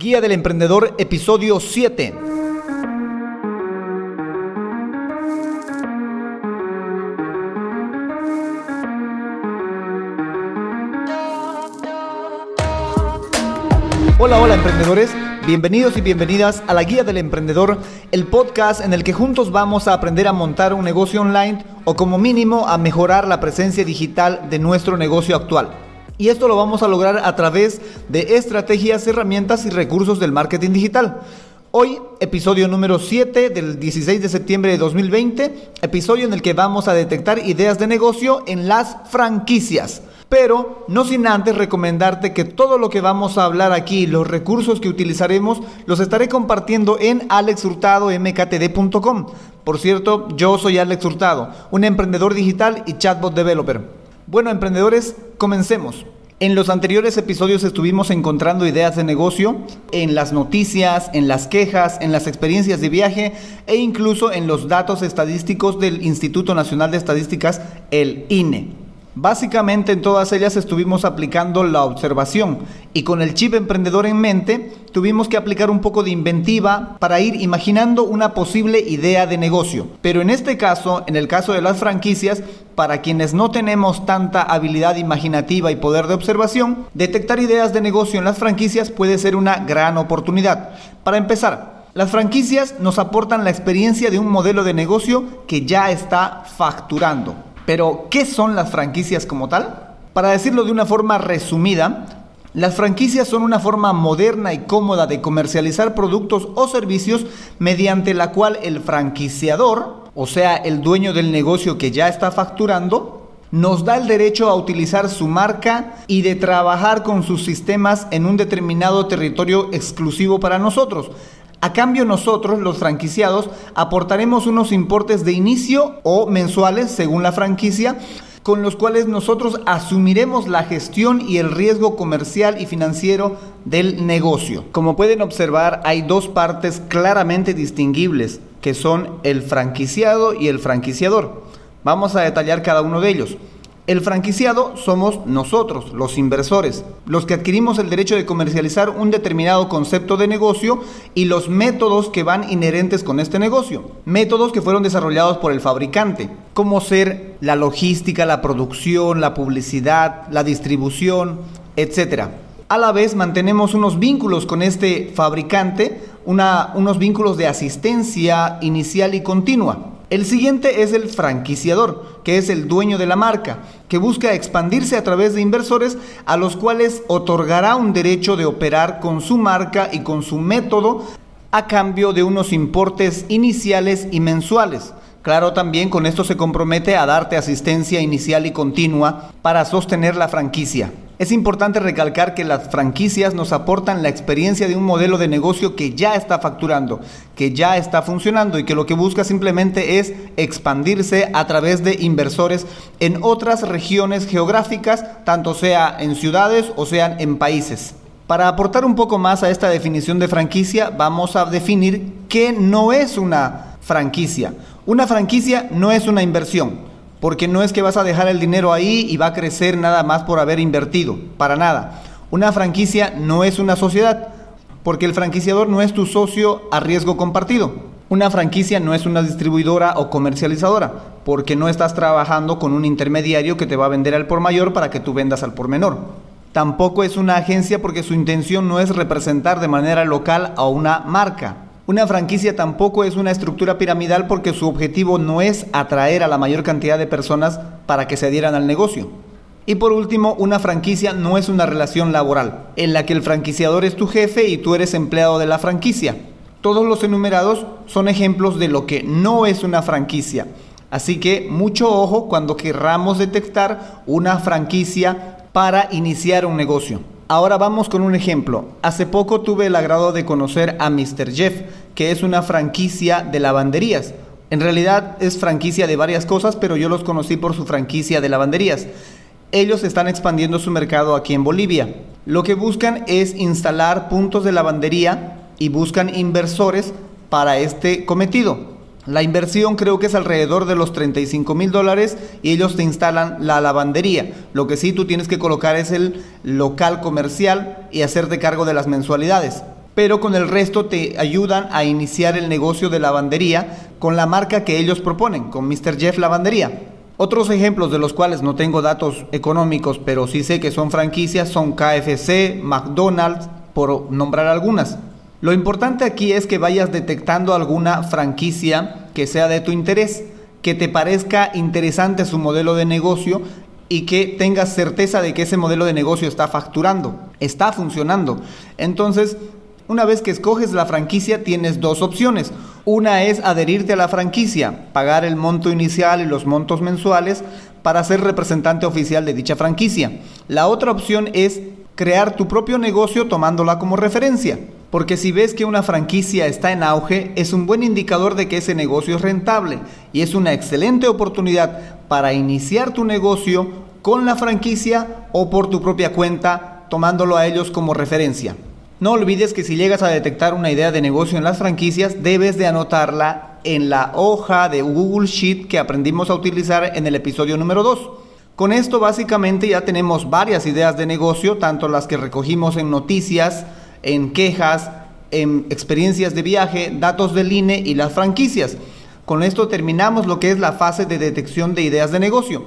Guía del Emprendedor, episodio 7. Hola, hola emprendedores, bienvenidos y bienvenidas a la Guía del Emprendedor, el podcast en el que juntos vamos a aprender a montar un negocio online o como mínimo a mejorar la presencia digital de nuestro negocio actual. Y esto lo vamos a lograr a través de estrategias, herramientas y recursos del marketing digital. Hoy, episodio número 7 del 16 de septiembre de 2020, episodio en el que vamos a detectar ideas de negocio en las franquicias. Pero no sin antes recomendarte que todo lo que vamos a hablar aquí, los recursos que utilizaremos, los estaré compartiendo en alexhurtadomktd.com. Por cierto, yo soy Alex Hurtado, un emprendedor digital y chatbot developer. Bueno, emprendedores, comencemos. En los anteriores episodios estuvimos encontrando ideas de negocio en las noticias, en las quejas, en las experiencias de viaje e incluso en los datos estadísticos del Instituto Nacional de Estadísticas, el INE. Básicamente en todas ellas estuvimos aplicando la observación y con el chip emprendedor en mente tuvimos que aplicar un poco de inventiva para ir imaginando una posible idea de negocio. Pero en este caso, en el caso de las franquicias, para quienes no tenemos tanta habilidad imaginativa y poder de observación, detectar ideas de negocio en las franquicias puede ser una gran oportunidad. Para empezar, las franquicias nos aportan la experiencia de un modelo de negocio que ya está facturando. Pero, ¿qué son las franquicias como tal? Para decirlo de una forma resumida, las franquicias son una forma moderna y cómoda de comercializar productos o servicios mediante la cual el franquiciador, o sea, el dueño del negocio que ya está facturando, nos da el derecho a utilizar su marca y de trabajar con sus sistemas en un determinado territorio exclusivo para nosotros. A cambio nosotros, los franquiciados, aportaremos unos importes de inicio o mensuales, según la franquicia, con los cuales nosotros asumiremos la gestión y el riesgo comercial y financiero del negocio. Como pueden observar, hay dos partes claramente distinguibles, que son el franquiciado y el franquiciador. Vamos a detallar cada uno de ellos. El franquiciado somos nosotros, los inversores, los que adquirimos el derecho de comercializar un determinado concepto de negocio y los métodos que van inherentes con este negocio. Métodos que fueron desarrollados por el fabricante, como ser la logística, la producción, la publicidad, la distribución, etc. A la vez mantenemos unos vínculos con este fabricante, unos vínculos de asistencia inicial y continua. El siguiente es el franquiciador, que es el dueño de la marca, que busca expandirse a través de inversores a los cuales otorgará un derecho de operar con su marca y con su método a cambio de unos importes iniciales y mensuales. Claro, también con esto se compromete a darte asistencia inicial y continua para sostener la franquicia. Es importante recalcar que las franquicias nos aportan la experiencia de un modelo de negocio que ya está facturando, que ya está funcionando y que lo que busca simplemente es expandirse a través de inversores en otras regiones geográficas, tanto sea en ciudades o sean en países. Para aportar un poco más a esta definición de franquicia, vamos a definir qué no es una franquicia. Una franquicia no es una inversión. Porque no es que vas a dejar el dinero ahí y va a crecer nada más por haber invertido, para nada. Una franquicia no es una sociedad, porque el franquiciador no es tu socio a riesgo compartido. Una franquicia no es una distribuidora o comercializadora, porque no estás trabajando con un intermediario que te va a vender al por mayor para que tú vendas al por menor. Tampoco es una agencia porque su intención no es representar de manera local a una marca. Una franquicia tampoco es una estructura piramidal porque su objetivo no es atraer a la mayor cantidad de personas para que se adhieran al negocio. Y por último, una franquicia no es una relación laboral, en la que el franquiciador es tu jefe y tú eres empleado de la franquicia. Todos los enumerados son ejemplos de lo que no es una franquicia. Así que mucho ojo cuando querramos detectar una franquicia para iniciar un negocio. Ahora vamos con un ejemplo. Hace poco tuve el agrado de conocer a Mr. Jeff, que es una franquicia de lavanderías. En realidad es franquicia de varias cosas, pero yo los conocí por su franquicia de lavanderías. Ellos están expandiendo su mercado aquí en Bolivia. Lo que buscan es instalar puntos de lavandería y buscan inversores para este cometido. La inversión creo que es alrededor de los 35 mil dólares y ellos te instalan la lavandería. Lo que sí tú tienes que colocar es el local comercial y hacerte cargo de las mensualidades. pero con el resto te ayudan a iniciar el negocio de lavandería con la marca que ellos proponen, con Mr. Jeff Lavandería. Otros ejemplos de los cuales no tengo datos económicos, pero sí sé que son franquicias, son KFC, McDonald's, por nombrar algunas. Lo importante aquí es que vayas detectando alguna franquicia que sea de tu interés, que te parezca interesante su modelo de negocio y que tengas certeza de que ese modelo de negocio está facturando, está funcionando. Entonces, una vez que escoges la franquicia, tienes dos opciones. Una es adherirte a la franquicia, pagar el monto inicial y los montos mensuales para ser representante oficial de dicha franquicia. La otra opción es crear tu propio negocio tomándola como referencia. Porque si ves que una franquicia está en auge, es un buen indicador de que ese negocio es rentable y es una excelente oportunidad para iniciar tu negocio con la franquicia o por tu propia cuenta, tomándolo a ellos como referencia. No olvides que si llegas a detectar una idea de negocio en las franquicias, debes de anotarla en la hoja de Google Sheet que aprendimos a utilizar en el episodio número 2. Con esto básicamente ya tenemos varias ideas de negocio, tanto las que recogimos en noticias, en quejas, en experiencias de viaje, datos del INE y las franquicias. Con esto terminamos lo que es la fase de detección de ideas de negocio.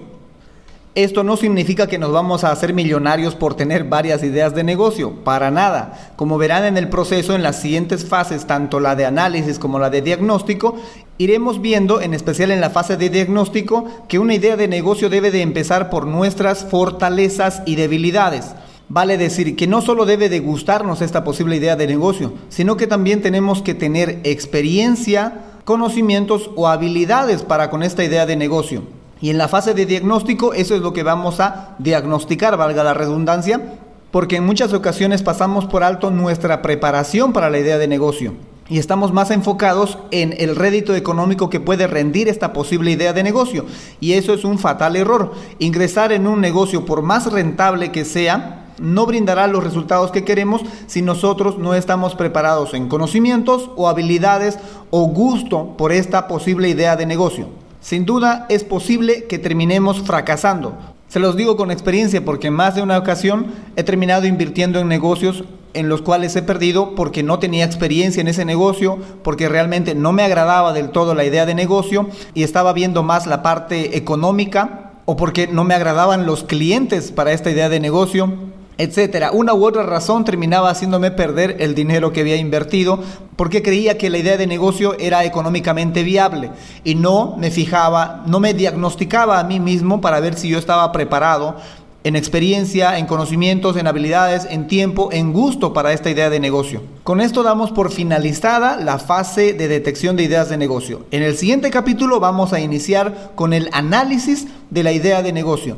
Esto no significa que nos vamos a hacer millonarios por tener varias ideas de negocio, para nada. Como verán en el proceso, en las siguientes fases, tanto la de análisis como la de diagnóstico, iremos viendo, en especial en la fase de diagnóstico, que una idea de negocio debe de empezar por nuestras fortalezas y debilidades. Vale decir que no solo debe de gustarnos esta posible idea de negocio, sino que también tenemos que tener experiencia, conocimientos o habilidades para con esta idea de negocio. Y en la fase de diagnóstico, eso es lo que vamos a diagnosticar, valga la redundancia, porque en muchas ocasiones pasamos por alto nuestra preparación para la idea de negocio y estamos más enfocados en el rédito económico que puede rendir esta posible idea de negocio. Y eso es un fatal error. Ingresar en un negocio, por más rentable que sea, no brindará los resultados que queremos si nosotros no estamos preparados en conocimientos o habilidades o gusto por esta posible idea de negocio. Sin duda es posible que terminemos fracasando. Se los digo con experiencia porque más de una ocasión he terminado invirtiendo en negocios en los cuales he perdido porque no tenía experiencia en ese negocio, porque realmente no me agradaba del todo la idea de negocio y estaba viendo más la parte económica o porque no me agradaban los clientes para esta idea de negocio etcétera. Una u otra razón terminaba haciéndome perder el dinero que había invertido porque creía que la idea de negocio era económicamente viable y no me fijaba, no me diagnosticaba a mí mismo para ver si yo estaba preparado en experiencia, en conocimientos, en habilidades, en tiempo, en gusto para esta idea de negocio. Con esto damos por finalizada la fase de detección de ideas de negocio. En el siguiente capítulo vamos a iniciar con el análisis de la idea de negocio.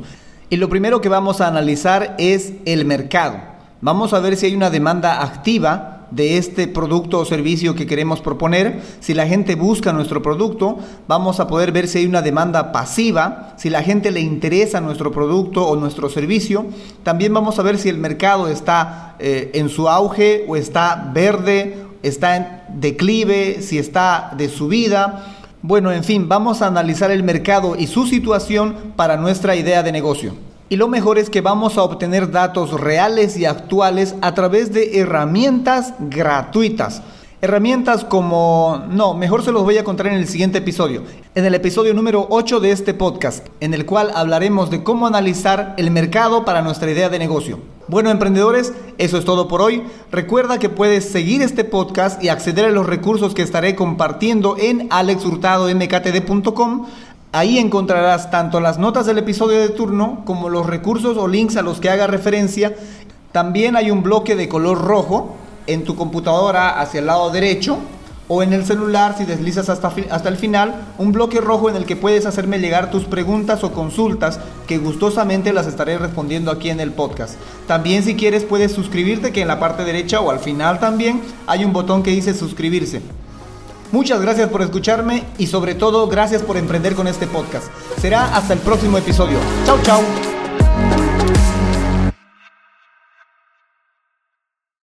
Y lo primero que vamos a analizar es el mercado. Vamos a ver si hay una demanda activa de este producto o servicio que queremos proponer. Si la gente busca nuestro producto, vamos a poder ver si hay una demanda pasiva, si la gente le interesa nuestro producto o nuestro servicio. También vamos a ver si el mercado está eh, en su auge o está verde, está en declive, si está de subida. Bueno, en fin, vamos a analizar el mercado y su situación para nuestra idea de negocio. Y lo mejor es que vamos a obtener datos reales y actuales a través de herramientas gratuitas. Herramientas como... No, mejor se los voy a contar en el siguiente episodio. En el episodio número 8 de este podcast, en el cual hablaremos de cómo analizar el mercado para nuestra idea de negocio. Bueno, emprendedores, eso es todo por hoy. Recuerda que puedes seguir este podcast y acceder a los recursos que estaré compartiendo en alexhurtadomktd.com. Ahí encontrarás tanto las notas del episodio de turno como los recursos o links a los que haga referencia. También hay un bloque de color rojo en tu computadora hacia el lado derecho o en el celular si deslizas hasta, hasta el final, un bloque rojo en el que puedes hacerme llegar tus preguntas o consultas que gustosamente las estaré respondiendo aquí en el podcast. También si quieres puedes suscribirte que en la parte derecha o al final también hay un botón que dice suscribirse. Muchas gracias por escucharme y sobre todo gracias por emprender con este podcast. Será hasta el próximo episodio. Chao, chao.